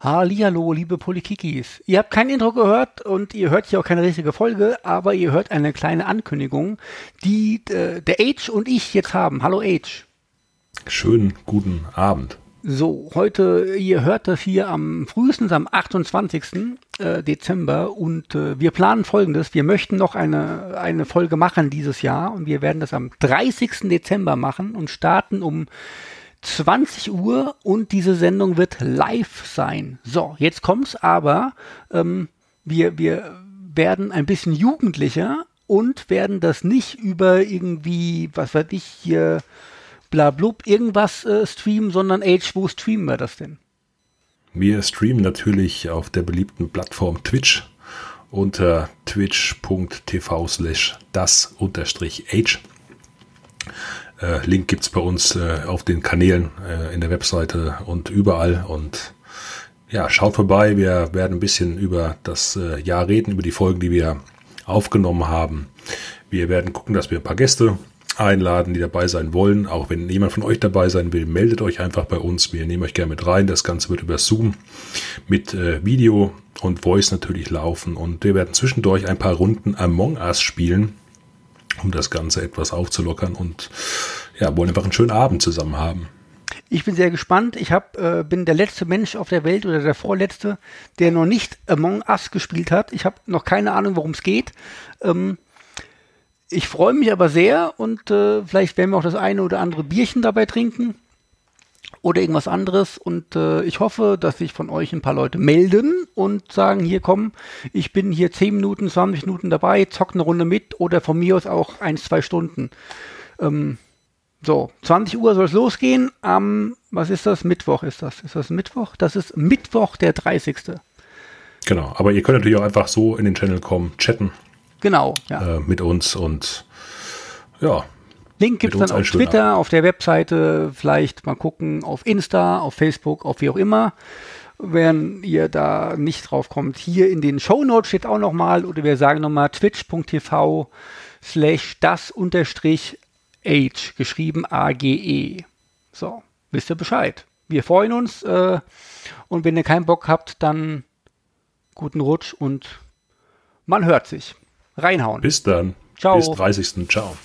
Hallihallo, liebe Polikikis. Ihr habt kein Intro gehört und ihr hört hier auch keine richtige Folge, aber ihr hört eine kleine Ankündigung, die äh, der Age und ich jetzt haben. Hallo Age. Schönen guten Abend. So, heute, ihr hört das hier am frühestens am 28. Äh, Dezember und äh, wir planen folgendes. Wir möchten noch eine, eine Folge machen dieses Jahr und wir werden das am 30. Dezember machen und starten um 20 Uhr und diese Sendung wird live sein. So, jetzt kommt's aber. Ähm, wir, wir werden ein bisschen jugendlicher und werden das nicht über irgendwie, was weiß ich, hier blablub irgendwas äh, streamen, sondern Age, wo streamen wir das denn? Wir streamen natürlich auf der beliebten Plattform Twitch unter twitch.tv slash das unterstrich Age. Äh, Link gibt es bei uns äh, auf den Kanälen äh, in der Webseite und überall. Und ja, schaut vorbei. Wir werden ein bisschen über das äh, Jahr reden, über die Folgen, die wir aufgenommen haben. Wir werden gucken, dass wir ein paar Gäste einladen, die dabei sein wollen. Auch wenn jemand von euch dabei sein will, meldet euch einfach bei uns. Wir nehmen euch gerne mit rein. Das Ganze wird über Zoom mit äh, Video und Voice natürlich laufen. Und wir werden zwischendurch ein paar Runden Among Us spielen um das Ganze etwas aufzulockern und ja, wollen einfach einen schönen Abend zusammen haben. Ich bin sehr gespannt. Ich hab, äh, bin der letzte Mensch auf der Welt oder der vorletzte, der noch nicht Among Us gespielt hat. Ich habe noch keine Ahnung, worum es geht. Ähm, ich freue mich aber sehr und äh, vielleicht werden wir auch das eine oder andere Bierchen dabei trinken oder irgendwas anderes. Und äh, ich hoffe, dass sich von euch ein paar Leute melden und sagen, hier komm, ich bin hier 10 Minuten, 20 Minuten dabei, zock eine Runde mit oder von mir aus auch ein, zwei Stunden. Ähm, so, 20 Uhr soll es losgehen. Am, was ist das? Mittwoch ist das. Ist das Mittwoch? Das ist Mittwoch, der 30. Genau, aber ihr könnt natürlich auch einfach so in den Channel kommen, chatten. Genau, ja. Äh, mit uns und ja, Link gibt es dann auf Twitter, auf der Webseite, vielleicht mal gucken, auf Insta, auf Facebook, auf wie auch immer. Wenn ihr da nicht drauf kommt, hier in den Show Notes steht auch nochmal, oder wir sagen nochmal twitch.tv slash das unterstrich age, geschrieben A-G-E. So, wisst ihr Bescheid. Wir freuen uns äh, und wenn ihr keinen Bock habt, dann guten Rutsch und man hört sich. Reinhauen. Bis dann. Ciao. Bis 30. Ciao.